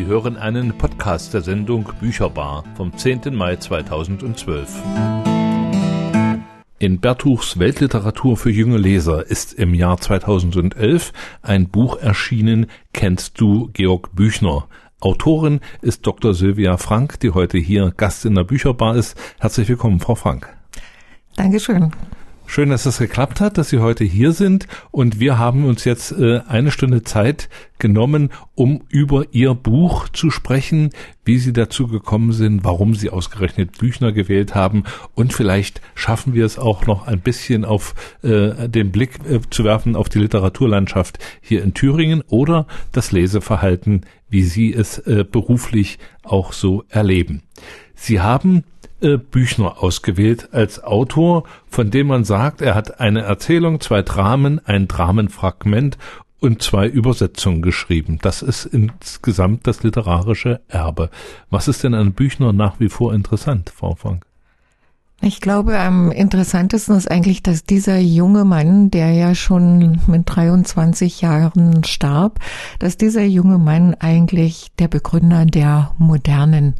Sie hören einen Podcast der Sendung Bücherbar vom 10. Mai 2012. In Bertuchs Weltliteratur für junge Leser ist im Jahr 2011 ein Buch erschienen, Kennst du Georg Büchner? Autorin ist Dr. Sylvia Frank, die heute hier Gast in der Bücherbar ist. Herzlich willkommen, Frau Frank. Dankeschön. Schön, dass es geklappt hat, dass Sie heute hier sind und wir haben uns jetzt äh, eine Stunde Zeit genommen, um über Ihr Buch zu sprechen, wie Sie dazu gekommen sind, warum Sie ausgerechnet Büchner gewählt haben und vielleicht schaffen wir es auch noch ein bisschen auf äh, den Blick äh, zu werfen auf die Literaturlandschaft hier in Thüringen oder das Leseverhalten, wie Sie es äh, beruflich auch so erleben. Sie haben Büchner ausgewählt als Autor, von dem man sagt, er hat eine Erzählung, zwei Dramen, ein Dramenfragment und zwei Übersetzungen geschrieben. Das ist insgesamt das literarische Erbe. Was ist denn an Büchner nach wie vor interessant, Frau Frank? Ich glaube, am interessantesten ist eigentlich, dass dieser junge Mann, der ja schon mit 23 Jahren starb, dass dieser junge Mann eigentlich der Begründer der modernen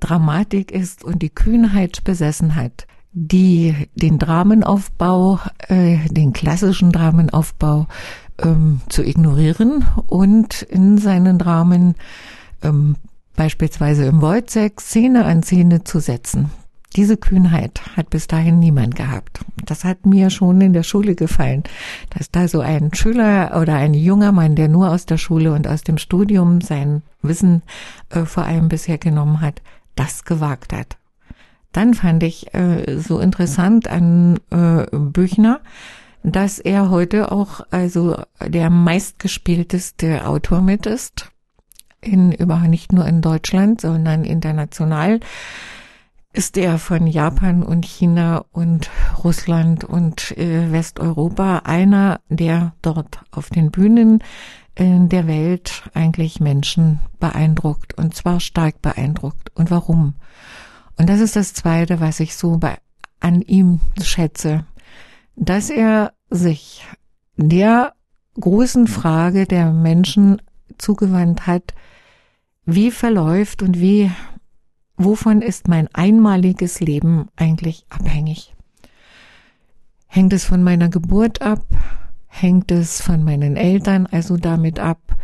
Dramatik ist und die Kühnheit besessen hat, die den Dramenaufbau, äh, den klassischen Dramenaufbau ähm, zu ignorieren und in seinen Dramen ähm, beispielsweise im Wojciech Szene an Szene zu setzen. Diese Kühnheit hat bis dahin niemand gehabt. Das hat mir schon in der Schule gefallen, dass da so ein Schüler oder ein junger Mann, der nur aus der Schule und aus dem Studium sein Wissen äh, vor allem bisher genommen hat, das gewagt hat. Dann fand ich äh, so interessant an äh, Büchner, dass er heute auch also der meistgespielteste Autor mit ist. In über nicht nur in Deutschland, sondern international ist er von Japan und China und Russland und äh, Westeuropa einer, der dort auf den Bühnen in der Welt eigentlich Menschen beeindruckt und zwar stark beeindruckt. Und warum? Und das ist das Zweite, was ich so bei, an ihm schätze, dass er sich der großen Frage der Menschen zugewandt hat, wie verläuft und wie, wovon ist mein einmaliges Leben eigentlich abhängig? Hängt es von meiner Geburt ab? Hängt es von meinen Eltern also damit ab?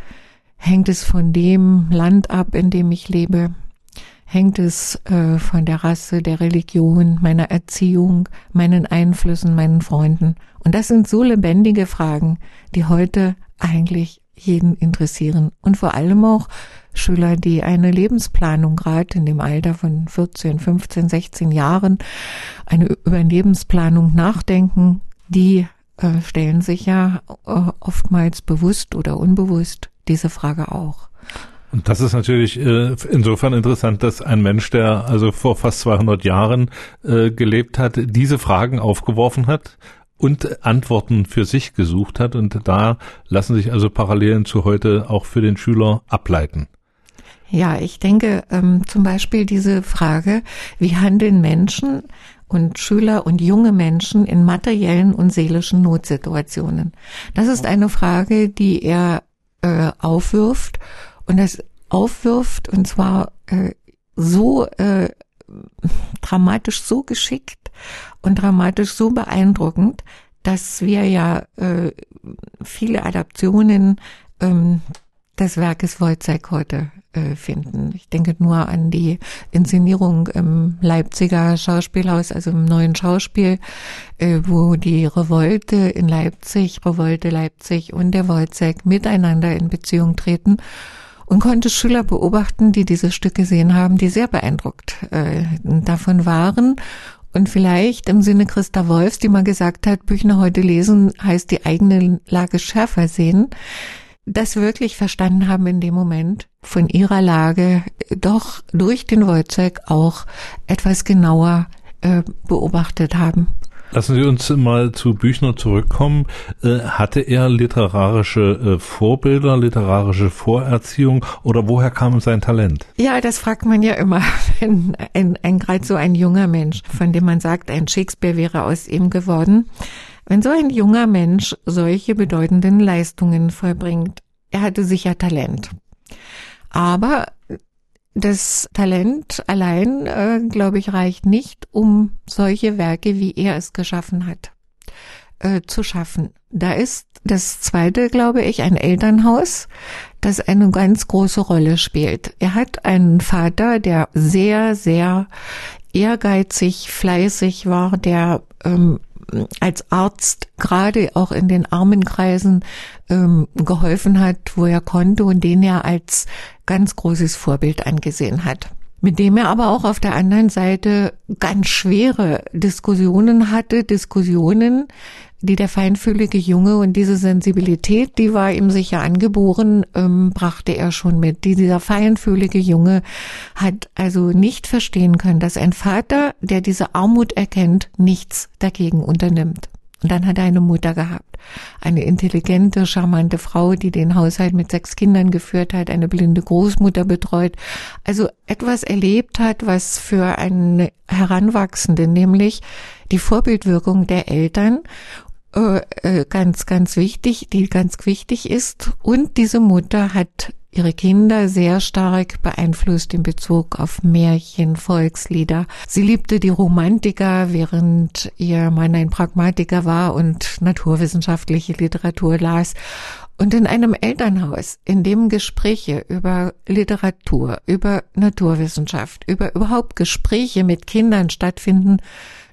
Hängt es von dem Land ab, in dem ich lebe? Hängt es äh, von der Rasse, der Religion, meiner Erziehung, meinen Einflüssen, meinen Freunden? Und das sind so lebendige Fragen, die heute eigentlich jeden interessieren und vor allem auch Schüler, die eine Lebensplanung gerade in dem Alter von 14, 15, 16 Jahren eine über Lebensplanung nachdenken, die äh, stellen sich ja äh, oftmals bewusst oder unbewusst diese Frage auch. Und das ist natürlich äh, insofern interessant, dass ein Mensch, der also vor fast 200 Jahren äh, gelebt hat, diese Fragen aufgeworfen hat und Antworten für sich gesucht hat. Und da lassen sich also Parallelen zu heute auch für den Schüler ableiten. Ja, ich denke ähm, zum Beispiel diese Frage, wie handeln Menschen, und Schüler und junge Menschen in materiellen und seelischen Notsituationen. Das ist eine Frage, die er äh, aufwirft und das aufwirft und zwar äh, so äh, dramatisch so geschickt und dramatisch so beeindruckend, dass wir ja äh, viele Adaptionen ähm, des Werkes Wojciech heute finden. Ich denke nur an die Inszenierung im Leipziger Schauspielhaus, also im neuen Schauspiel, äh, wo die Revolte in Leipzig, Revolte Leipzig und der Wojciech miteinander in Beziehung treten und konnte Schüler beobachten, die dieses Stück gesehen haben, die sehr beeindruckt äh, davon waren und vielleicht im Sinne Christa Wolfs, die mal gesagt hat, Büchner heute lesen heißt die eigene Lage schärfer sehen, das wirklich verstanden haben in dem Moment, von ihrer Lage doch durch den Wojciech auch etwas genauer äh, beobachtet haben. Lassen Sie uns mal zu Büchner zurückkommen. Äh, hatte er literarische äh, Vorbilder, literarische Vorerziehung oder woher kam sein Talent? Ja, das fragt man ja immer, wenn ein, ein gerade so ein junger Mensch, von dem man sagt, ein Shakespeare wäre aus ihm geworden. Wenn so ein junger Mensch solche bedeutenden Leistungen vollbringt, er hatte sicher Talent. Aber das Talent allein, äh, glaube ich, reicht nicht, um solche Werke, wie er es geschaffen hat, äh, zu schaffen. Da ist das zweite, glaube ich, ein Elternhaus, das eine ganz große Rolle spielt. Er hat einen Vater, der sehr, sehr ehrgeizig, fleißig war, der ähm, als Arzt gerade auch in den Armenkreisen ähm, geholfen hat, wo er konnte und den er als ganz großes Vorbild angesehen hat. Mit dem er aber auch auf der anderen Seite ganz schwere Diskussionen hatte, Diskussionen, die der feinfühlige Junge und diese Sensibilität, die war ihm sicher angeboren, ähm, brachte er schon mit. Dieser feinfühlige Junge hat also nicht verstehen können, dass ein Vater, der diese Armut erkennt, nichts dagegen unternimmt. Und dann hat er eine Mutter gehabt. Eine intelligente, charmante Frau, die den Haushalt mit sechs Kindern geführt hat, eine blinde Großmutter betreut. Also etwas erlebt hat, was für einen Heranwachsenden, nämlich die Vorbildwirkung der Eltern äh, äh, ganz, ganz wichtig, die ganz wichtig ist. Und diese Mutter hat ihre Kinder sehr stark beeinflusst in Bezug auf Märchen, Volkslieder. Sie liebte die Romantiker, während ihr Mann ein Pragmatiker war und naturwissenschaftliche Literatur las. Und in einem Elternhaus, in dem Gespräche über Literatur, über Naturwissenschaft, über überhaupt Gespräche mit Kindern stattfinden,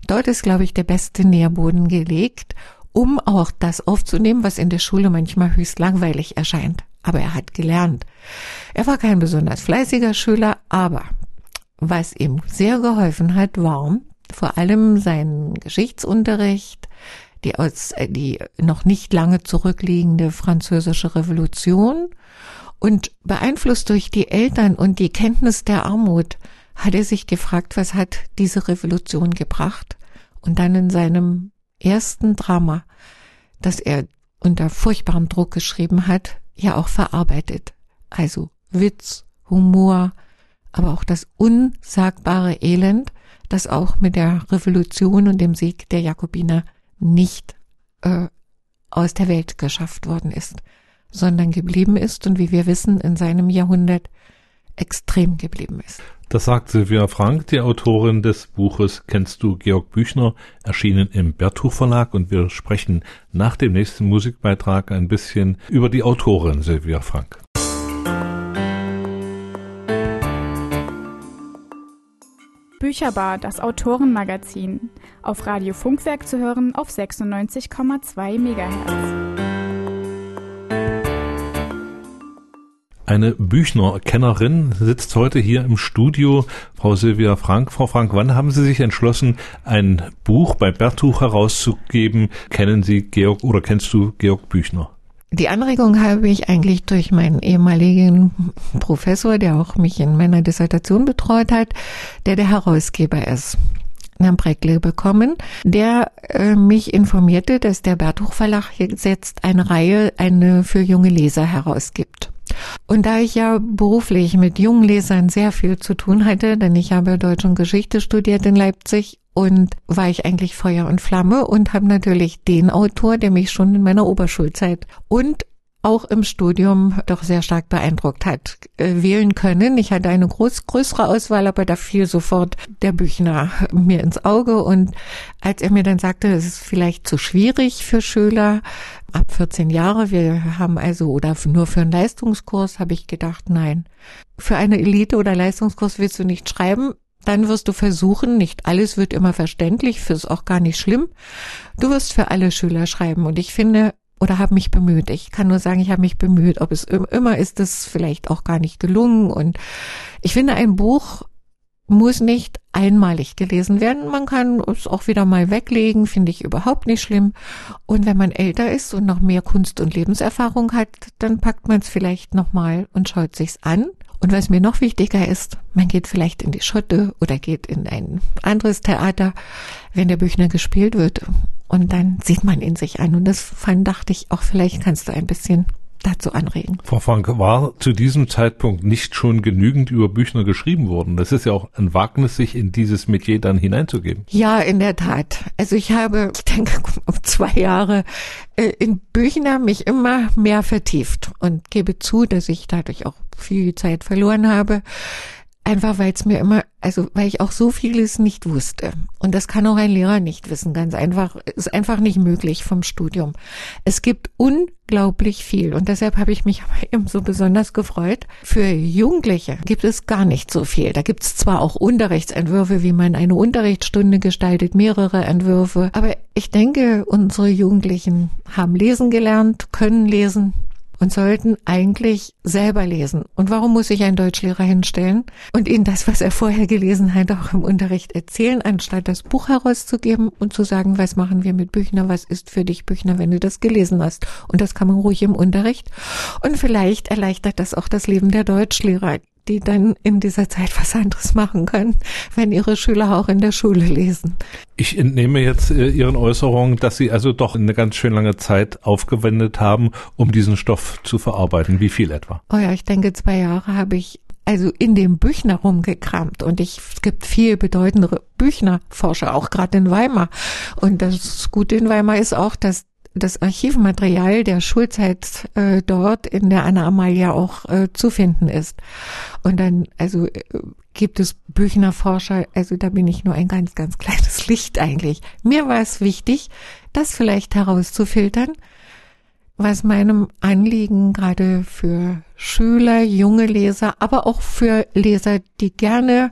dort ist, glaube ich, der beste Nährboden gelegt um auch das aufzunehmen, was in der Schule manchmal höchst langweilig erscheint. Aber er hat gelernt. Er war kein besonders fleißiger Schüler, aber was ihm sehr geholfen hat, war vor allem sein Geschichtsunterricht, die, aus, äh, die noch nicht lange zurückliegende französische Revolution und beeinflusst durch die Eltern und die Kenntnis der Armut hat er sich gefragt, was hat diese Revolution gebracht? Und dann in seinem ersten Drama, das er unter furchtbarem Druck geschrieben hat, ja auch verarbeitet. Also Witz, Humor, aber auch das unsagbare Elend, das auch mit der Revolution und dem Sieg der Jakobiner nicht äh, aus der Welt geschafft worden ist, sondern geblieben ist und wie wir wissen, in seinem Jahrhundert extrem geblieben ist. Das sagt Sylvia Frank, die Autorin des Buches Kennst du Georg Büchner, erschienen im Bertuch Verlag und wir sprechen nach dem nächsten Musikbeitrag ein bisschen über die Autorin Sylvia Frank. Bücherbar, das Autorenmagazin. Auf Radio Funkwerk zu hören auf 96,2 MHz. Eine Büchner-Kennerin sitzt heute hier im Studio, Frau Silvia Frank. Frau Frank, wann haben Sie sich entschlossen, ein Buch bei Bertuch herauszugeben? Kennen Sie Georg oder kennst du Georg Büchner? Die Anregung habe ich eigentlich durch meinen ehemaligen Professor, der auch mich in meiner Dissertation betreut hat, der der Herausgeber ist. Herrn Breckle bekommen, der äh, mich informierte, dass der Bertuch Verlag jetzt eine Reihe, eine für junge Leser herausgibt. Und da ich ja beruflich mit jungen Lesern sehr viel zu tun hatte, denn ich habe Deutsch und Geschichte studiert in Leipzig und war ich eigentlich Feuer und Flamme und habe natürlich den Autor, der mich schon in meiner Oberschulzeit und auch im Studium doch sehr stark beeindruckt hat, äh, wählen können. Ich hatte eine groß, größere Auswahl, aber da fiel sofort der Büchner mir ins Auge. Und als er mir dann sagte, es ist vielleicht zu schwierig für Schüler ab 14 Jahre, wir haben also, oder nur für einen Leistungskurs, habe ich gedacht, nein. Für eine Elite- oder Leistungskurs willst du nicht schreiben, dann wirst du versuchen, nicht alles wird immer verständlich, fürs auch gar nicht schlimm. Du wirst für alle Schüler schreiben. Und ich finde, oder habe mich bemüht. Ich kann nur sagen, ich habe mich bemüht. Ob es immer ist, das vielleicht auch gar nicht gelungen. Und ich finde, ein Buch muss nicht einmalig gelesen werden. Man kann es auch wieder mal weglegen, finde ich überhaupt nicht schlimm. Und wenn man älter ist und noch mehr Kunst- und Lebenserfahrung hat, dann packt man es vielleicht nochmal und schaut sich's an. Und was mir noch wichtiger ist, man geht vielleicht in die Schotte oder geht in ein anderes Theater, wenn der Büchner gespielt wird und dann sieht man ihn sich an. Und das fand, dachte ich, auch vielleicht kannst du ein bisschen dazu anregen. Frau Frank, war zu diesem Zeitpunkt nicht schon genügend über Büchner geschrieben worden? Das ist ja auch ein Wagnis, sich in dieses Metier dann hineinzugeben. Ja, in der Tat. Also ich habe, ich denke, um zwei Jahre äh, in Büchner mich immer mehr vertieft und gebe zu, dass ich dadurch auch viel Zeit verloren habe. Einfach weil es mir immer, also weil ich auch so vieles nicht wusste. Und das kann auch ein Lehrer nicht wissen, ganz einfach. Ist einfach nicht möglich vom Studium. Es gibt unglaublich viel. Und deshalb habe ich mich aber eben so besonders gefreut. Für Jugendliche gibt es gar nicht so viel. Da gibt es zwar auch Unterrichtsentwürfe, wie man eine Unterrichtsstunde gestaltet, mehrere Entwürfe. Aber ich denke, unsere Jugendlichen haben lesen gelernt, können lesen, und sollten eigentlich selber lesen. Und warum muss sich ein Deutschlehrer hinstellen und ihnen das, was er vorher gelesen hat, auch im Unterricht erzählen, anstatt das Buch herauszugeben und zu sagen, was machen wir mit Büchner, was ist für dich Büchner, wenn du das gelesen hast. Und das kann man ruhig im Unterricht. Und vielleicht erleichtert das auch das Leben der Deutschlehrer die dann in dieser Zeit was anderes machen können, wenn ihre Schüler auch in der Schule lesen. Ich entnehme jetzt äh, Ihren Äußerungen, dass Sie also doch eine ganz schön lange Zeit aufgewendet haben, um diesen Stoff zu verarbeiten. Wie viel etwa? Oh ja, ich denke, zwei Jahre habe ich also in dem Büchner rumgekramt und ich, es gibt viel bedeutendere Büchnerforscher, auch gerade in Weimar. Und das Gute in Weimar ist auch, dass das Archivmaterial der Schulzeit äh, dort in der Anna Amalia auch äh, zu finden ist. Und dann, also äh, gibt es Büchner Forscher, also da bin ich nur ein ganz, ganz kleines Licht eigentlich. Mir war es wichtig, das vielleicht herauszufiltern, was meinem Anliegen gerade für Schüler, junge Leser, aber auch für Leser, die gerne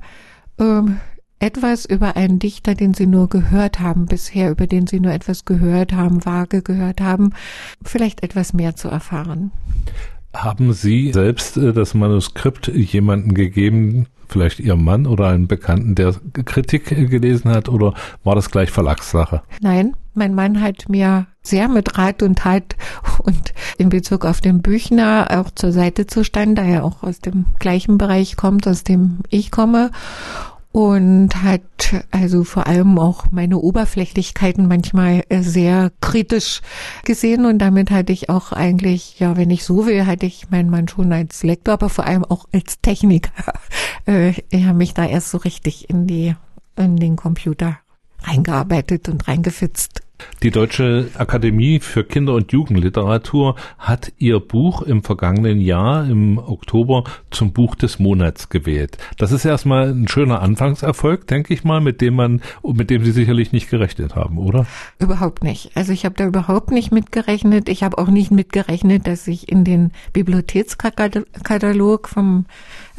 ähm, etwas über einen Dichter, den Sie nur gehört haben bisher, über den Sie nur etwas gehört haben, vage gehört haben, vielleicht etwas mehr zu erfahren. Haben Sie selbst äh, das Manuskript jemanden gegeben, vielleicht Ihrem Mann oder einen Bekannten, der Kritik gelesen hat, oder war das gleich Verlagssache? Nein, mein Mann hat mir sehr mit Rat und Tat und in Bezug auf den Büchner auch zur Seite zu standen, da er auch aus dem gleichen Bereich kommt, aus dem ich komme und hat also vor allem auch meine Oberflächlichkeiten manchmal äh, sehr kritisch gesehen und damit hatte ich auch eigentlich, ja, wenn ich so will, hatte ich meinen Mann schon als Lektor, aber vor allem auch als Techniker. Äh, er hat mich da erst so richtig in die in den Computer reingearbeitet und reingefitzt. Die Deutsche Akademie für Kinder- und Jugendliteratur hat ihr Buch im vergangenen Jahr, im Oktober, zum Buch des Monats gewählt. Das ist erstmal ein schöner Anfangserfolg, denke ich mal, mit dem man, mit dem Sie sicherlich nicht gerechnet haben, oder? Überhaupt nicht. Also ich habe da überhaupt nicht mitgerechnet. Ich habe auch nicht mitgerechnet, dass ich in den Bibliothekskatalog vom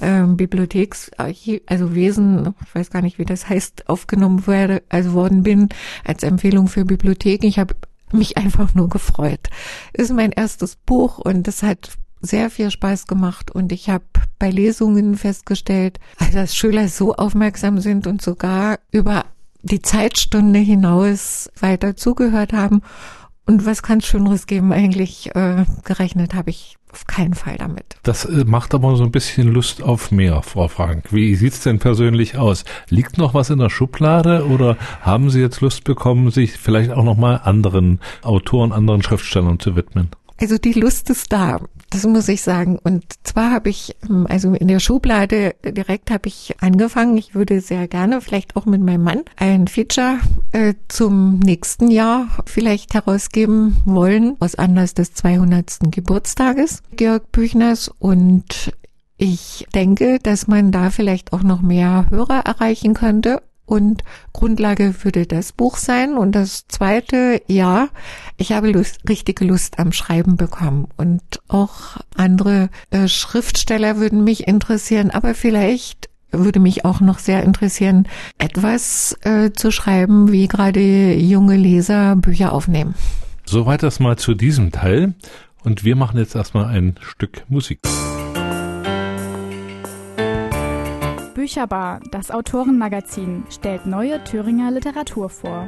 ähm, Bibliotheksarchiv, also Wesen, ich weiß gar nicht, wie das heißt, aufgenommen werde, also worden bin als Empfehlung für Bibliotheken. Ich habe mich einfach nur gefreut. Ist mein erstes Buch und es hat sehr viel Spaß gemacht und ich habe bei Lesungen festgestellt, dass Schüler so aufmerksam sind und sogar über die Zeitstunde hinaus weiter zugehört haben. Und was kann es Schöneres geben eigentlich? Äh, gerechnet habe ich auf keinen Fall damit. Das äh, macht aber so ein bisschen Lust auf mehr, Frau Frank. Wie sieht's denn persönlich aus? Liegt noch was in der Schublade oder haben Sie jetzt Lust bekommen, sich vielleicht auch noch mal anderen Autoren, anderen Schriftstellern zu widmen? Also die Lust ist da, das muss ich sagen. Und zwar habe ich, ähm, also in der Schublade direkt habe ich angefangen. Ich würde sehr gerne, vielleicht auch mit meinem Mann, ein Feature äh, zum nächsten Jahr vielleicht herausgeben wollen, aus Anlass des 200. Geburtstages Georg Büchners. Und ich denke, dass man da vielleicht auch noch mehr Hörer erreichen könnte und Grundlage würde das Buch sein. Und das zweite, ja, ich habe Lust, richtige Lust am Schreiben bekommen. Und auch andere äh, Schriftsteller würden mich interessieren, aber vielleicht würde mich auch noch sehr interessieren, etwas äh, zu schreiben, wie gerade junge Leser Bücher aufnehmen. Soweit das mal zu diesem Teil. Und wir machen jetzt erstmal ein Stück Musik. Bücherbar, das Autorenmagazin, stellt neue Thüringer Literatur vor.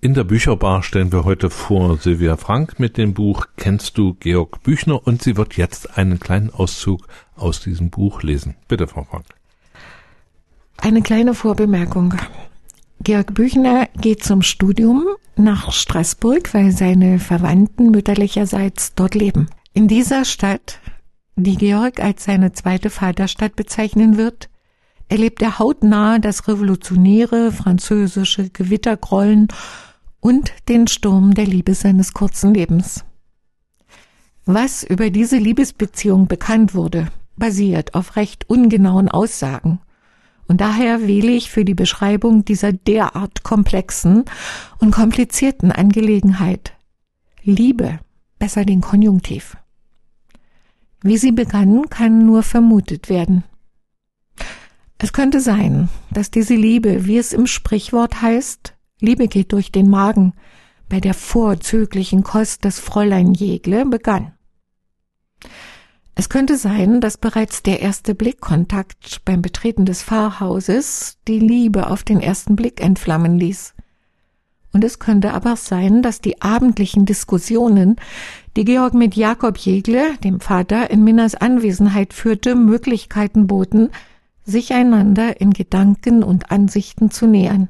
In der Bücherbar stellen wir heute vor Silvia Frank mit dem Buch Kennst du Georg Büchner und sie wird jetzt einen kleinen Auszug aus diesem Buch lesen. Bitte, Frau Frank. Eine kleine Vorbemerkung. Georg Büchner geht zum Studium nach Straßburg, weil seine Verwandten mütterlicherseits dort leben. In dieser Stadt die Georg als seine zweite Vaterstadt bezeichnen wird, erlebt er hautnah das revolutionäre französische Gewittergrollen und den Sturm der Liebe seines kurzen Lebens. Was über diese Liebesbeziehung bekannt wurde, basiert auf recht ungenauen Aussagen. Und daher wähle ich für die Beschreibung dieser derart komplexen und komplizierten Angelegenheit Liebe besser den Konjunktiv. Wie sie begann, kann nur vermutet werden. Es könnte sein, dass diese Liebe, wie es im Sprichwort heißt, Liebe geht durch den Magen, bei der vorzüglichen Kost des Fräulein Jegle begann. Es könnte sein, dass bereits der erste Blickkontakt beim Betreten des Pfarrhauses die Liebe auf den ersten Blick entflammen ließ. Und es könnte aber sein, dass die abendlichen Diskussionen, die Georg mit Jakob Jegle, dem Vater, in Minnas Anwesenheit führte, Möglichkeiten boten, sich einander in Gedanken und Ansichten zu nähern.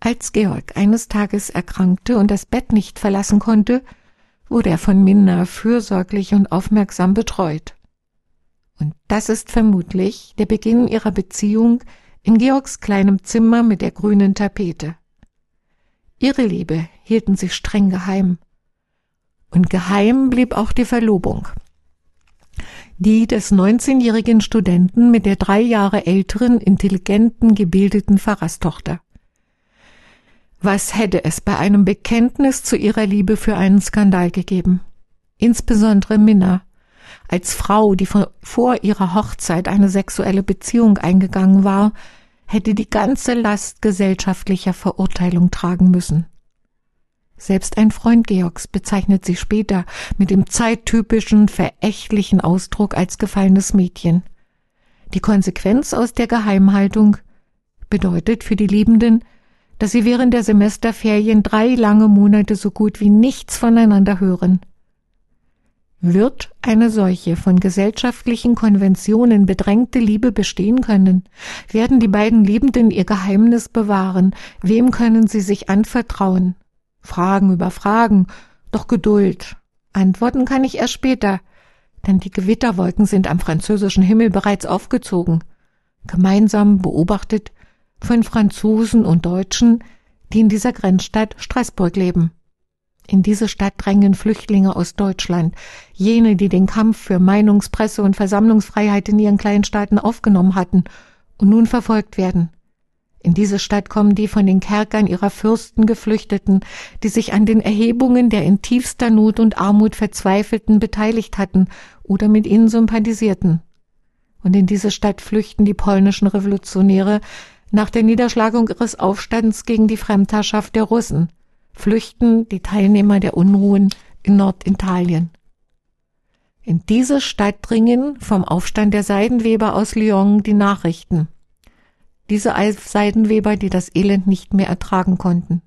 Als Georg eines Tages erkrankte und das Bett nicht verlassen konnte, wurde er von Minna fürsorglich und aufmerksam betreut. Und das ist vermutlich der Beginn ihrer Beziehung in Georgs kleinem Zimmer mit der grünen Tapete. Ihre Liebe hielten sie streng geheim. Und geheim blieb auch die Verlobung. Die des 19-jährigen Studenten mit der drei Jahre älteren, intelligenten, gebildeten Pfarrerstochter. Was hätte es bei einem Bekenntnis zu ihrer Liebe für einen Skandal gegeben? Insbesondere Minna, als Frau, die vor ihrer Hochzeit eine sexuelle Beziehung eingegangen war, hätte die ganze Last gesellschaftlicher Verurteilung tragen müssen. Selbst ein Freund Georgs bezeichnet sie später mit dem zeittypischen, verächtlichen Ausdruck als gefallenes Mädchen. Die Konsequenz aus der Geheimhaltung bedeutet für die Liebenden, dass sie während der Semesterferien drei lange Monate so gut wie nichts voneinander hören. Wird eine solche von gesellschaftlichen Konventionen bedrängte Liebe bestehen können? Werden die beiden Liebenden ihr Geheimnis bewahren? Wem können sie sich anvertrauen? Fragen über Fragen, doch Geduld. Antworten kann ich erst später, denn die Gewitterwolken sind am französischen Himmel bereits aufgezogen. Gemeinsam beobachtet von Franzosen und Deutschen, die in dieser Grenzstadt Straßburg leben. In diese Stadt drängen Flüchtlinge aus Deutschland, jene, die den Kampf für Meinungs-, Presse- und Versammlungsfreiheit in ihren kleinen Staaten aufgenommen hatten und nun verfolgt werden. In diese Stadt kommen die von den Kerkern ihrer Fürsten Geflüchteten, die sich an den Erhebungen der in tiefster Not und Armut Verzweifelten beteiligt hatten oder mit ihnen sympathisierten. Und in diese Stadt flüchten die polnischen Revolutionäre, nach der Niederschlagung ihres Aufstands gegen die Fremdherrschaft der Russen flüchten die Teilnehmer der Unruhen in Norditalien. In diese Stadt dringen vom Aufstand der Seidenweber aus Lyon die Nachrichten. Diese Seidenweber, die das Elend nicht mehr ertragen konnten.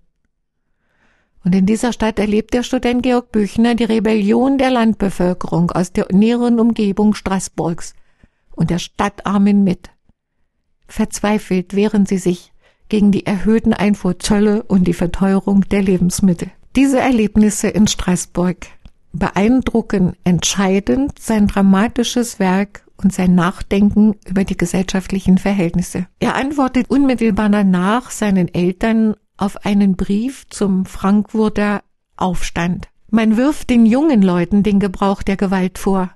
Und in dieser Stadt erlebt der Student Georg Büchner die Rebellion der Landbevölkerung aus der näheren Umgebung Straßburgs und der Stadtarmen mit. Verzweifelt wehren sie sich gegen die erhöhten Einfuhrzölle und die Verteuerung der Lebensmittel. Diese Erlebnisse in Straßburg beeindrucken entscheidend sein dramatisches Werk und sein Nachdenken über die gesellschaftlichen Verhältnisse. Er antwortet unmittelbar danach seinen Eltern auf einen Brief zum Frankfurter Aufstand. Man wirft den jungen Leuten den Gebrauch der Gewalt vor.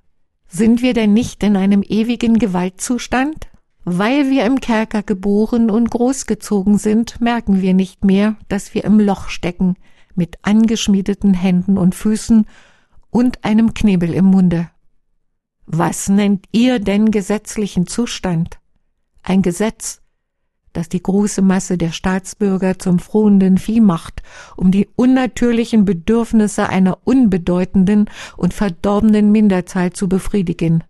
Sind wir denn nicht in einem ewigen Gewaltzustand? Weil wir im Kerker geboren und großgezogen sind, merken wir nicht mehr, dass wir im Loch stecken, mit angeschmiedeten Händen und Füßen und einem Knebel im Munde. Was nennt ihr denn gesetzlichen Zustand? Ein Gesetz, das die große Masse der Staatsbürger zum frohenden Vieh macht, um die unnatürlichen Bedürfnisse einer unbedeutenden und verdorbenen Minderzahl zu befriedigen.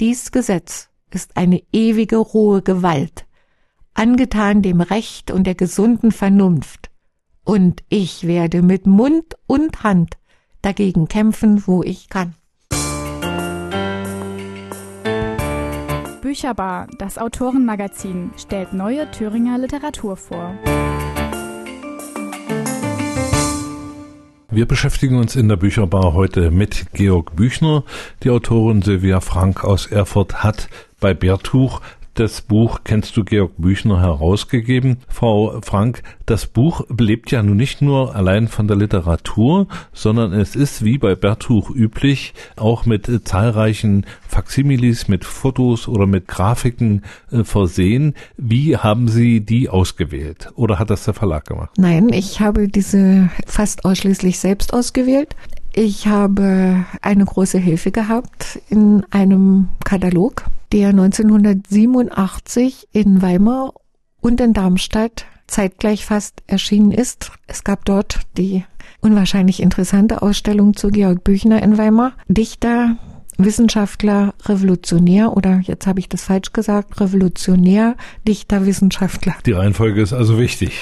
Dies Gesetz ist eine ewige rohe Gewalt, angetan dem Recht und der gesunden Vernunft. Und ich werde mit Mund und Hand dagegen kämpfen, wo ich kann. Bücherbar, das Autorenmagazin, stellt neue Thüringer Literatur vor. Wir beschäftigen uns in der Bücherbar heute mit Georg Büchner. Die Autorin Silvia Frank aus Erfurt hat bei Bertuch das Buch Kennst du Georg Büchner herausgegeben. Frau Frank, das Buch lebt ja nun nicht nur allein von der Literatur, sondern es ist wie bei Bertuch üblich auch mit äh, zahlreichen Faximilis, mit Fotos oder mit Grafiken äh, versehen. Wie haben Sie die ausgewählt oder hat das der Verlag gemacht? Nein, ich habe diese fast ausschließlich selbst ausgewählt. Ich habe eine große Hilfe gehabt in einem Katalog, der 1987 in Weimar und in Darmstadt zeitgleich fast erschienen ist. Es gab dort die unwahrscheinlich interessante Ausstellung zu Georg Büchner in Weimar. Dichter, Wissenschaftler, Revolutionär oder jetzt habe ich das falsch gesagt, Revolutionär, Dichter, Wissenschaftler. Die Reihenfolge ist also wichtig.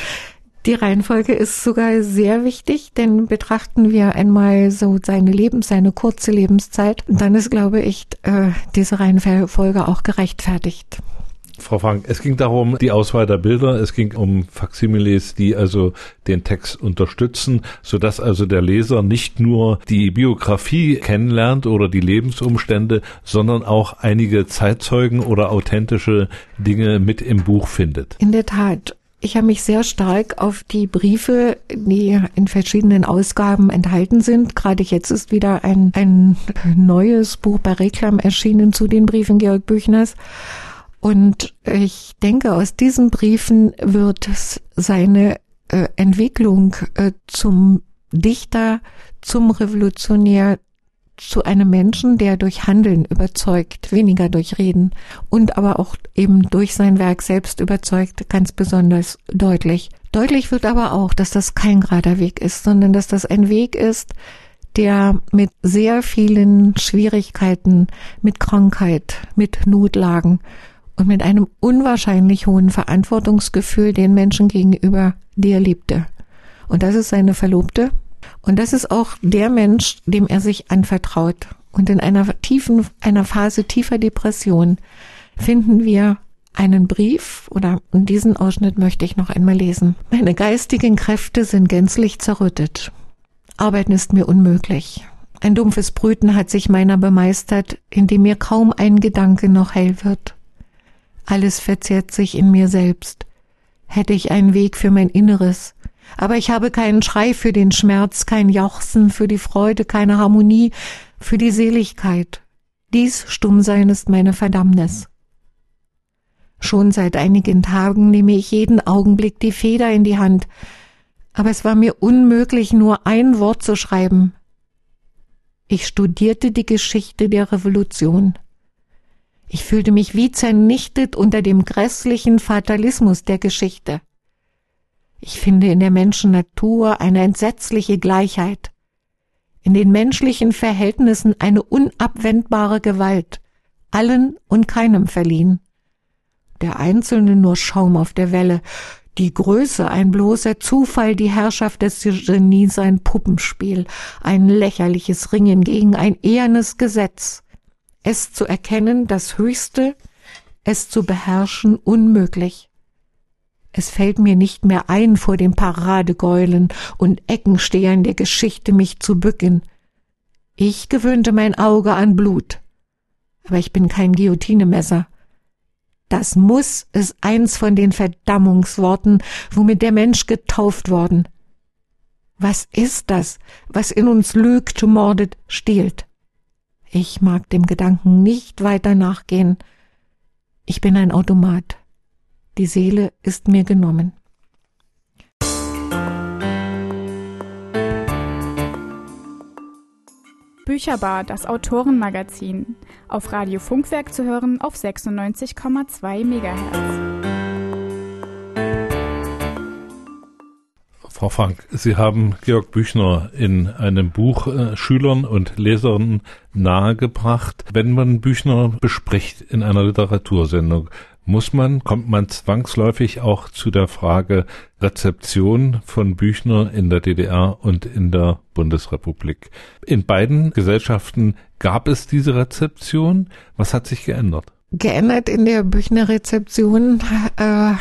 Die Reihenfolge ist sogar sehr wichtig, denn betrachten wir einmal so seine Lebens, seine kurze Lebenszeit, dann ist, glaube ich, äh, diese Reihenfolge auch gerechtfertigt. Frau Frank, es ging darum, die Auswahl der Bilder, es ging um Faximiles, die also den Text unterstützen, sodass also der Leser nicht nur die Biografie kennenlernt oder die Lebensumstände, sondern auch einige Zeitzeugen oder authentische Dinge mit im Buch findet. In der Tat. Ich habe mich sehr stark auf die Briefe, die in verschiedenen Ausgaben enthalten sind. Gerade jetzt ist wieder ein, ein neues Buch bei Reklam erschienen zu den Briefen Georg Büchners. Und ich denke, aus diesen Briefen wird seine äh, Entwicklung äh, zum Dichter, zum Revolutionär, zu einem Menschen, der durch Handeln überzeugt, weniger durch Reden und aber auch eben durch sein Werk selbst überzeugt, ganz besonders deutlich. Deutlich wird aber auch, dass das kein gerader Weg ist, sondern dass das ein Weg ist, der mit sehr vielen Schwierigkeiten, mit Krankheit, mit Notlagen und mit einem unwahrscheinlich hohen Verantwortungsgefühl den Menschen gegenüber, die er liebte. Und das ist seine Verlobte, und das ist auch der Mensch, dem er sich anvertraut. Und in einer tiefen, einer Phase tiefer Depression finden wir einen Brief oder diesen Ausschnitt möchte ich noch einmal lesen. Meine geistigen Kräfte sind gänzlich zerrüttet. Arbeiten ist mir unmöglich. Ein dumpfes Brüten hat sich meiner bemeistert, in dem mir kaum ein Gedanke noch hell wird. Alles verzehrt sich in mir selbst. Hätte ich einen Weg für mein Inneres, aber ich habe keinen Schrei für den Schmerz, kein Jauchzen für die Freude, keine Harmonie für die Seligkeit. Dies Stummsein ist meine Verdammnis. Schon seit einigen Tagen nehme ich jeden Augenblick die Feder in die Hand, aber es war mir unmöglich, nur ein Wort zu schreiben. Ich studierte die Geschichte der Revolution. Ich fühlte mich wie zernichtet unter dem grässlichen Fatalismus der Geschichte. Ich finde in der Menschennatur eine entsetzliche Gleichheit, in den menschlichen Verhältnissen eine unabwendbare Gewalt, allen und keinem verliehen. Der Einzelne nur Schaum auf der Welle, die Größe ein bloßer Zufall, die Herrschaft des Genies ein Puppenspiel, ein lächerliches Ringen gegen ein ehernes Gesetz. Es zu erkennen, das Höchste, es zu beherrschen, unmöglich. Es fällt mir nicht mehr ein, vor den Paradegäulen und Eckenstehern der Geschichte mich zu bücken. Ich gewöhnte mein Auge an Blut. Aber ich bin kein Guillotinemesser. Das muss ist eins von den Verdammungsworten, womit der Mensch getauft worden. Was ist das, was in uns lügt, mordet, stiehlt? Ich mag dem Gedanken nicht weiter nachgehen. Ich bin ein Automat die Seele ist mir genommen. Bücherbar, das Autorenmagazin. Auf Radio Funkwerk zu hören auf 96,2 MHz. Frau Frank, Sie haben Georg Büchner in einem Buch äh, Schülern und Lesern nahegebracht. Wenn man Büchner bespricht in einer Literatursendung, muss man, kommt man zwangsläufig auch zu der Frage Rezeption von Büchner in der DDR und in der Bundesrepublik. In beiden Gesellschaften gab es diese Rezeption. Was hat sich geändert? Geändert in der Büchner Rezeption äh,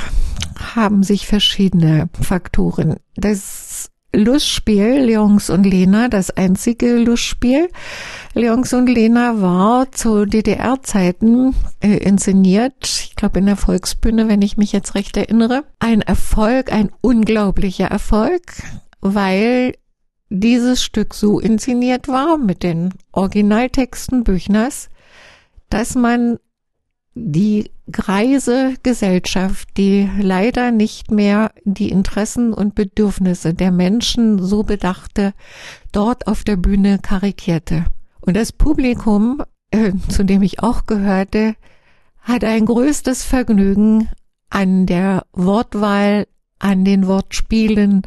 haben sich verschiedene Faktoren. Das Lustspiel Leons und Lena, das einzige Lustspiel. Leons und Lena war zu DDR-Zeiten äh, inszeniert, ich glaube in der Volksbühne, wenn ich mich jetzt recht erinnere. Ein Erfolg, ein unglaublicher Erfolg, weil dieses Stück so inszeniert war mit den Originaltexten Büchners, dass man die greise Gesellschaft, die leider nicht mehr die Interessen und Bedürfnisse der Menschen so bedachte, dort auf der Bühne karikierte. Und das Publikum, äh, zu dem ich auch gehörte, hat ein größtes Vergnügen an der Wortwahl, an den Wortspielen,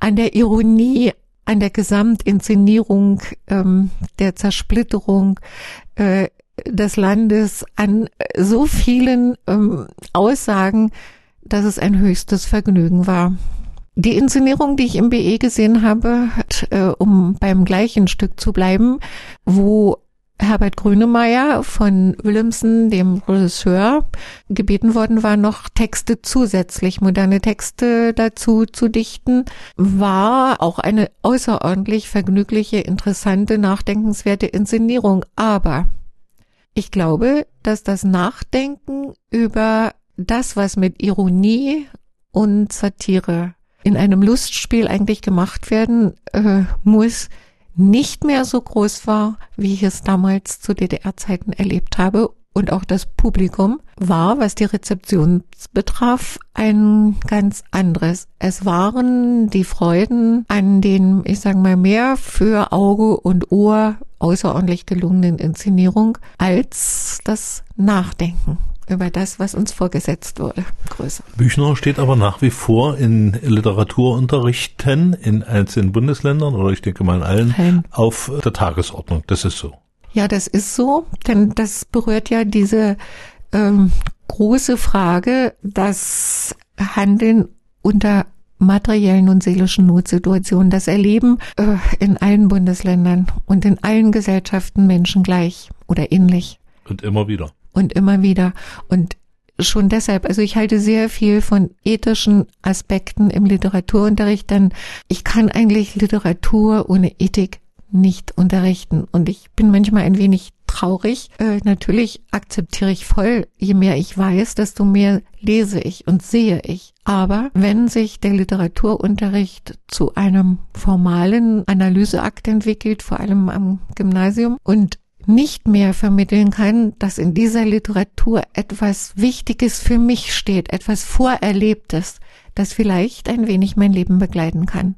an der Ironie, an der Gesamtinszenierung ähm, der Zersplitterung, äh, des Landes an so vielen ähm, Aussagen, dass es ein höchstes Vergnügen war. Die Inszenierung, die ich im BE gesehen habe, hat, äh, um beim gleichen Stück zu bleiben, wo Herbert Grönemeyer von Willemsen, dem Regisseur, gebeten worden war, noch Texte zusätzlich, moderne Texte dazu zu dichten, war auch eine außerordentlich vergnügliche, interessante, nachdenkenswerte Inszenierung. Aber ich glaube, dass das Nachdenken über das, was mit Ironie und Satire in einem Lustspiel eigentlich gemacht werden äh, muss, nicht mehr so groß war, wie ich es damals zu DDR-Zeiten erlebt habe. Und auch das Publikum war, was die Rezeption betraf, ein ganz anderes. Es waren die Freuden an den, ich sage mal, mehr für Auge und Ohr außerordentlich gelungenen Inszenierung als das Nachdenken über das, was uns vorgesetzt wurde, größer. Büchner steht aber nach wie vor in Literaturunterrichten in einzelnen Bundesländern oder ich denke mal in allen Nein. auf der Tagesordnung. Das ist so. Ja, das ist so, denn das berührt ja diese ähm, große Frage, das Handeln unter materiellen und seelischen Notsituationen, das erleben äh, in allen Bundesländern und in allen Gesellschaften Menschen gleich oder ähnlich. Und immer wieder. Und immer wieder. Und schon deshalb, also ich halte sehr viel von ethischen Aspekten im Literaturunterricht, denn ich kann eigentlich Literatur ohne Ethik nicht unterrichten. Und ich bin manchmal ein wenig traurig. Äh, natürlich akzeptiere ich voll, je mehr ich weiß, desto mehr lese ich und sehe ich. Aber wenn sich der Literaturunterricht zu einem formalen Analyseakt entwickelt, vor allem am Gymnasium, und nicht mehr vermitteln kann, dass in dieser Literatur etwas Wichtiges für mich steht, etwas Vorerlebtes, das vielleicht ein wenig mein Leben begleiten kann.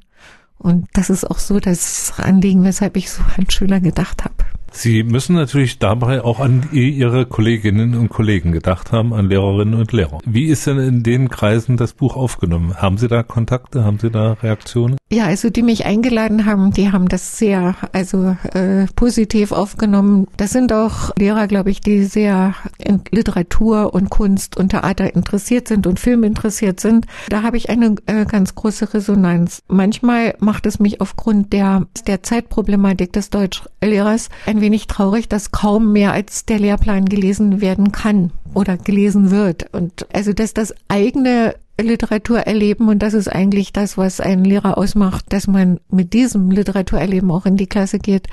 Und das ist auch so das Anliegen, weshalb ich so an Schüler gedacht habe. Sie müssen natürlich dabei auch an Ihre Kolleginnen und Kollegen gedacht haben, an Lehrerinnen und Lehrer. Wie ist denn in den Kreisen das Buch aufgenommen? Haben Sie da Kontakte? Haben Sie da Reaktionen? Ja, also die mich eingeladen haben, die haben das sehr, also äh, positiv aufgenommen. Das sind auch Lehrer, glaube ich, die sehr in Literatur und Kunst und Theater interessiert sind und Film interessiert sind. Da habe ich eine äh, ganz große Resonanz. Manchmal macht es mich aufgrund der, der Zeitproblematik des Deutschlehrers ein wenig traurig, dass kaum mehr als der Lehrplan gelesen werden kann oder gelesen wird. Und also, dass das eigene Literatur erleben und das ist eigentlich das, was einen Lehrer ausmacht, dass man mit diesem Literaturerleben auch in die Klasse geht,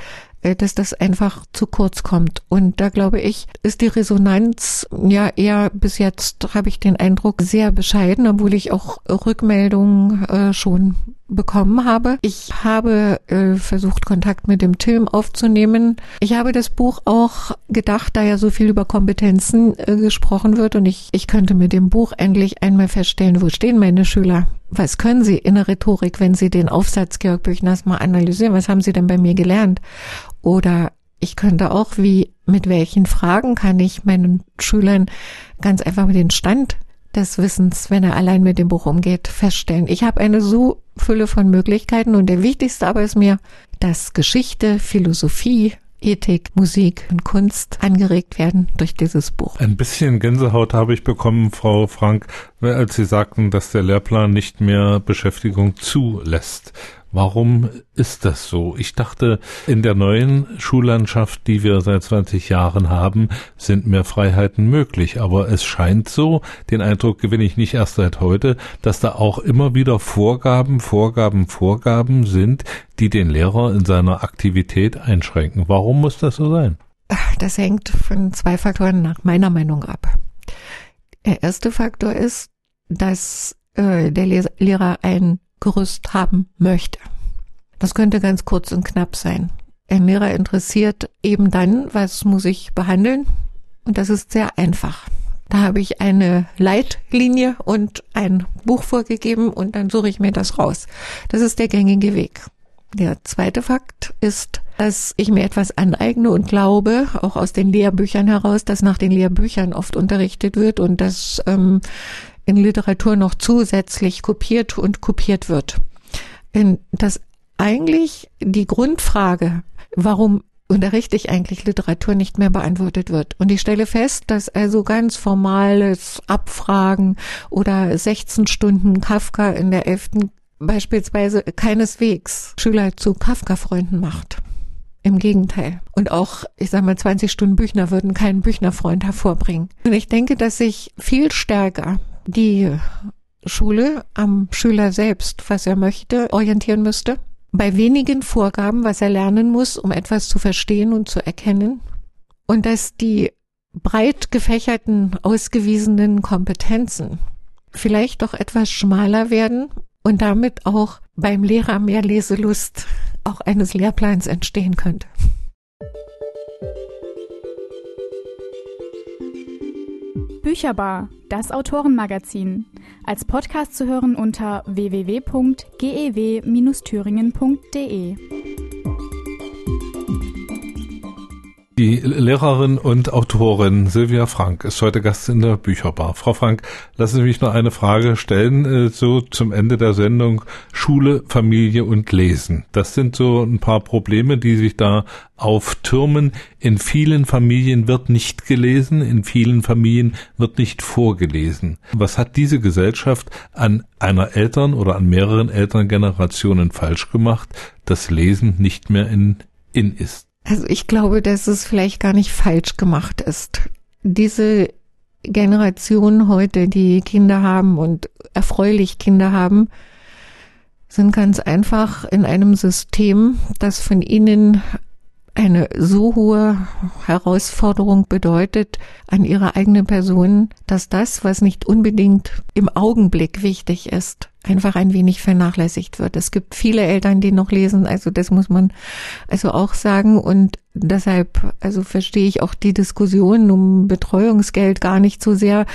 dass das einfach zu kurz kommt. Und da glaube ich, ist die Resonanz ja eher bis jetzt, habe ich den Eindruck, sehr bescheiden, obwohl ich auch Rückmeldungen äh, schon bekommen habe. Ich habe äh, versucht, Kontakt mit dem Tim aufzunehmen. Ich habe das Buch auch gedacht, da ja so viel über Kompetenzen äh, gesprochen wird und ich, ich könnte mit dem Buch endlich einmal feststellen, wo stehen meine Schüler? Was können sie in der Rhetorik, wenn sie den Aufsatz Georg Büchners mal analysieren? Was haben sie denn bei mir gelernt? Oder ich könnte auch, wie, mit welchen Fragen kann ich meinen Schülern ganz einfach mit den Stand des Wissens, wenn er allein mit dem Buch umgeht, feststellen. Ich habe eine so Fülle von Möglichkeiten und der wichtigste aber ist mir, dass Geschichte, Philosophie, Ethik, Musik und Kunst angeregt werden durch dieses Buch. Ein bisschen Gänsehaut habe ich bekommen, Frau Frank, als Sie sagten, dass der Lehrplan nicht mehr Beschäftigung zulässt. Warum ist das so? Ich dachte, in der neuen Schullandschaft, die wir seit 20 Jahren haben, sind mehr Freiheiten möglich. Aber es scheint so, den Eindruck gewinne ich nicht erst seit heute, dass da auch immer wieder Vorgaben, Vorgaben, Vorgaben sind, die den Lehrer in seiner Aktivität einschränken. Warum muss das so sein? Das hängt von zwei Faktoren nach meiner Meinung ab. Der erste Faktor ist, dass äh, der Lehrer ein Gerüst haben möchte. Das könnte ganz kurz und knapp sein. Ein Lehrer interessiert eben dann, was muss ich behandeln? Und das ist sehr einfach. Da habe ich eine Leitlinie und ein Buch vorgegeben und dann suche ich mir das raus. Das ist der gängige Weg. Der zweite Fakt ist, dass ich mir etwas aneigne und glaube, auch aus den Lehrbüchern heraus, dass nach den Lehrbüchern oft unterrichtet wird und dass ähm, in Literatur noch zusätzlich kopiert und kopiert wird. In das eigentlich die Grundfrage, warum unterrichte ich eigentlich Literatur nicht mehr beantwortet wird. Und ich stelle fest, dass also ganz formales Abfragen oder 16 Stunden Kafka in der 11. beispielsweise keineswegs Schüler zu Kafka-Freunden macht. Im Gegenteil. Und auch, ich sage mal, 20 Stunden Büchner würden keinen Büchnerfreund hervorbringen. Und ich denke, dass sich viel stärker die Schule am Schüler selbst, was er möchte, orientieren müsste. Bei wenigen Vorgaben, was er lernen muss, um etwas zu verstehen und zu erkennen. Und dass die breit gefächerten, ausgewiesenen Kompetenzen vielleicht doch etwas schmaler werden und damit auch beim Lehrer mehr Leselust auch eines Lehrplans entstehen könnte. Bücherbar, das Autorenmagazin. Als Podcast zu hören unter www.gew-thüringen.de. Die Lehrerin und Autorin Silvia Frank ist heute Gast in der Bücherbar. Frau Frank, lassen Sie mich noch eine Frage stellen, äh, so zum Ende der Sendung. Schule, Familie und Lesen. Das sind so ein paar Probleme, die sich da auftürmen. In vielen Familien wird nicht gelesen, in vielen Familien wird nicht vorgelesen. Was hat diese Gesellschaft an einer Eltern- oder an mehreren Elterngenerationen falsch gemacht, dass Lesen nicht mehr in, in ist? Also ich glaube, dass es vielleicht gar nicht falsch gemacht ist. Diese Generation heute, die Kinder haben und erfreulich Kinder haben, sind ganz einfach in einem System, das von ihnen eine so hohe Herausforderung bedeutet an ihre eigene Person, dass das, was nicht unbedingt im Augenblick wichtig ist, einfach ein wenig vernachlässigt wird. Es gibt viele Eltern, die noch lesen, also das muss man also auch sagen und deshalb also verstehe ich auch die Diskussion um Betreuungsgeld gar nicht so sehr.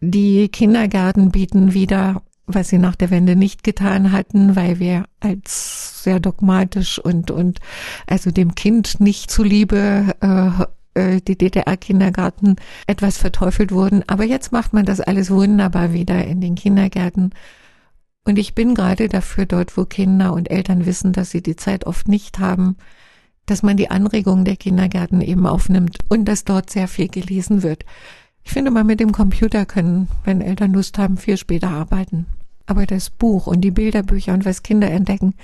Die Kindergärten bieten wieder was sie nach der Wende nicht getan hatten, weil wir als sehr dogmatisch und und also dem Kind nicht zuliebe äh, äh die DDR-Kindergarten etwas verteufelt wurden. Aber jetzt macht man das alles wunderbar wieder in den Kindergärten. Und ich bin gerade dafür dort, wo Kinder und Eltern wissen, dass sie die Zeit oft nicht haben, dass man die Anregungen der Kindergärten eben aufnimmt und dass dort sehr viel gelesen wird. Ich finde, mal mit dem Computer können, wenn Eltern Lust haben, viel später arbeiten. Aber das Buch und die Bilderbücher und was Kinder entdecken,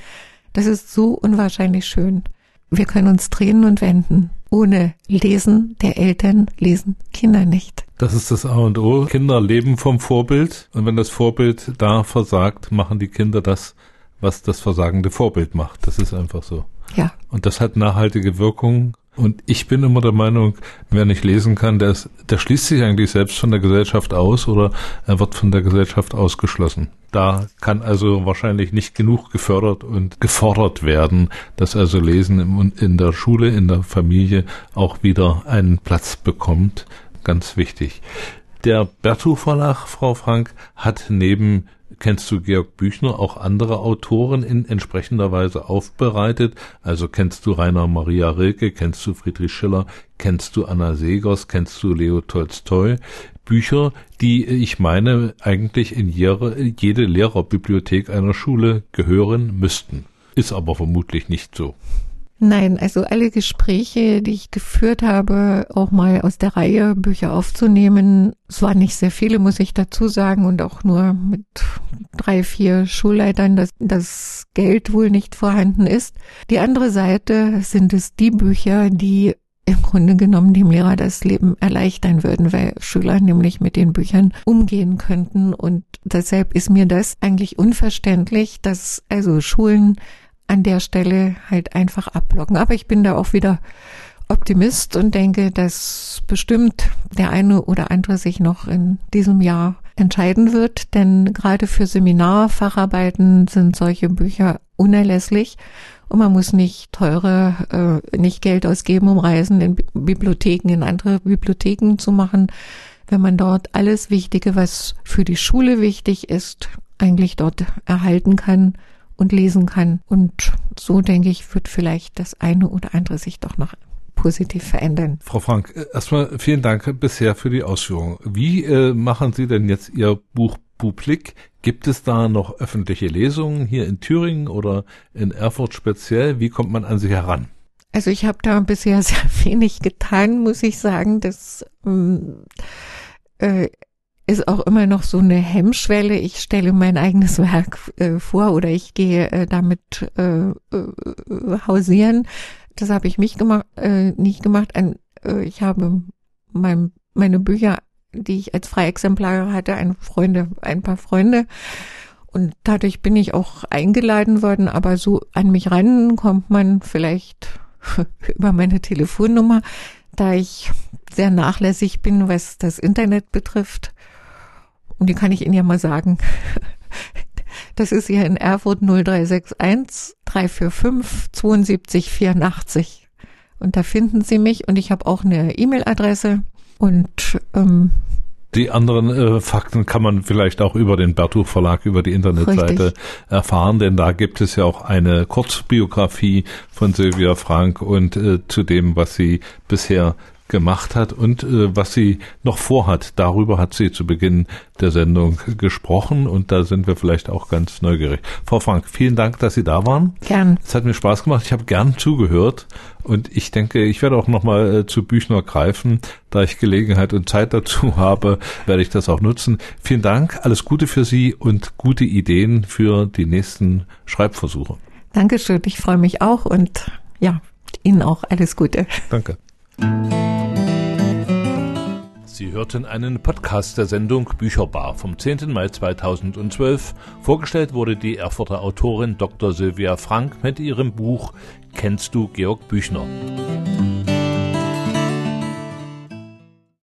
das ist so unwahrscheinlich schön. Wir können uns drehen und wenden. Ohne Lesen der Eltern lesen Kinder nicht. Das ist das A und O. Kinder leben vom Vorbild. Und wenn das Vorbild da versagt, machen die Kinder das, was das versagende Vorbild macht. Das ist einfach so. Ja. Und das hat nachhaltige Wirkung und ich bin immer der Meinung, wer nicht lesen kann, der, ist, der schließt sich eigentlich selbst von der Gesellschaft aus oder er wird von der Gesellschaft ausgeschlossen. Da kann also wahrscheinlich nicht genug gefördert und gefordert werden, dass also Lesen in der Schule, in der Familie auch wieder einen Platz bekommt. Ganz wichtig. Der Bertu Verlag, Frau Frank, hat neben kennst du Georg Büchner auch andere Autoren in entsprechender Weise aufbereitet? Also kennst du Rainer Maria Rilke, kennst du Friedrich Schiller, kennst du Anna Segers, kennst du Leo Tolstoi? Bücher, die ich meine eigentlich in jede, jede Lehrerbibliothek einer Schule gehören müssten. Ist aber vermutlich nicht so. Nein, also alle Gespräche, die ich geführt habe, auch mal aus der Reihe Bücher aufzunehmen, es waren nicht sehr viele, muss ich dazu sagen, und auch nur mit drei, vier Schulleitern, dass das Geld wohl nicht vorhanden ist. Die andere Seite sind es die Bücher, die im Grunde genommen dem Lehrer das Leben erleichtern würden, weil Schüler nämlich mit den Büchern umgehen könnten. Und deshalb ist mir das eigentlich unverständlich, dass also Schulen an der Stelle halt einfach abblocken. Aber ich bin da auch wieder Optimist und denke, dass bestimmt der eine oder andere sich noch in diesem Jahr entscheiden wird, denn gerade für Seminarfacharbeiten sind solche Bücher unerlässlich. Und man muss nicht teure, äh, nicht Geld ausgeben, um Reisen in Bibliotheken, in andere Bibliotheken zu machen, wenn man dort alles Wichtige, was für die Schule wichtig ist, eigentlich dort erhalten kann und lesen kann. Und so denke ich, wird vielleicht das eine oder andere sich doch noch positiv verändern. Frau Frank, äh, erstmal vielen Dank bisher für die Ausführung. Wie äh, machen Sie denn jetzt Ihr Buch publik? Gibt es da noch öffentliche Lesungen hier in Thüringen oder in Erfurt speziell? Wie kommt man an Sie heran? Also ich habe da bisher sehr wenig getan, muss ich sagen. Das ähm, äh, ist auch immer noch so eine Hemmschwelle. Ich stelle mein eigenes Werk äh, vor oder ich gehe äh, damit äh, äh, hausieren. Das habe ich mich gemacht, äh, nicht gemacht. Ein, äh, ich habe mein, meine Bücher, die ich als Freiexemplare hatte, ein Freunde, ein paar Freunde. Und dadurch bin ich auch eingeladen worden, aber so an mich ran kommt man vielleicht über meine Telefonnummer, da ich sehr nachlässig bin, was das Internet betrifft. Und die kann ich Ihnen ja mal sagen. Das ist hier in Erfurt 0361 345 72 84. Und da finden Sie mich und ich habe auch eine E-Mail-Adresse und ähm, die anderen äh, Fakten kann man vielleicht auch über den Bertuch Verlag, über die Internetseite Richtig. erfahren, denn da gibt es ja auch eine Kurzbiografie von Sylvia Frank und äh, zu dem, was sie bisher gemacht hat und äh, was sie noch vorhat. Darüber hat sie zu Beginn der Sendung gesprochen und da sind wir vielleicht auch ganz neugierig. Frau Frank, vielen Dank, dass Sie da waren. Gern. Es hat mir Spaß gemacht. Ich habe gern zugehört und ich denke, ich werde auch nochmal äh, zu Büchner greifen. Da ich Gelegenheit und Zeit dazu habe, werde ich das auch nutzen. Vielen Dank, alles Gute für Sie und gute Ideen für die nächsten Schreibversuche. Dankeschön, ich freue mich auch und ja, Ihnen auch alles Gute. Danke. Sie hörten einen Podcast der Sendung Bücherbar vom 10. Mai 2012. Vorgestellt wurde die Erfurter Autorin Dr. Sylvia Frank mit ihrem Buch Kennst du Georg Büchner?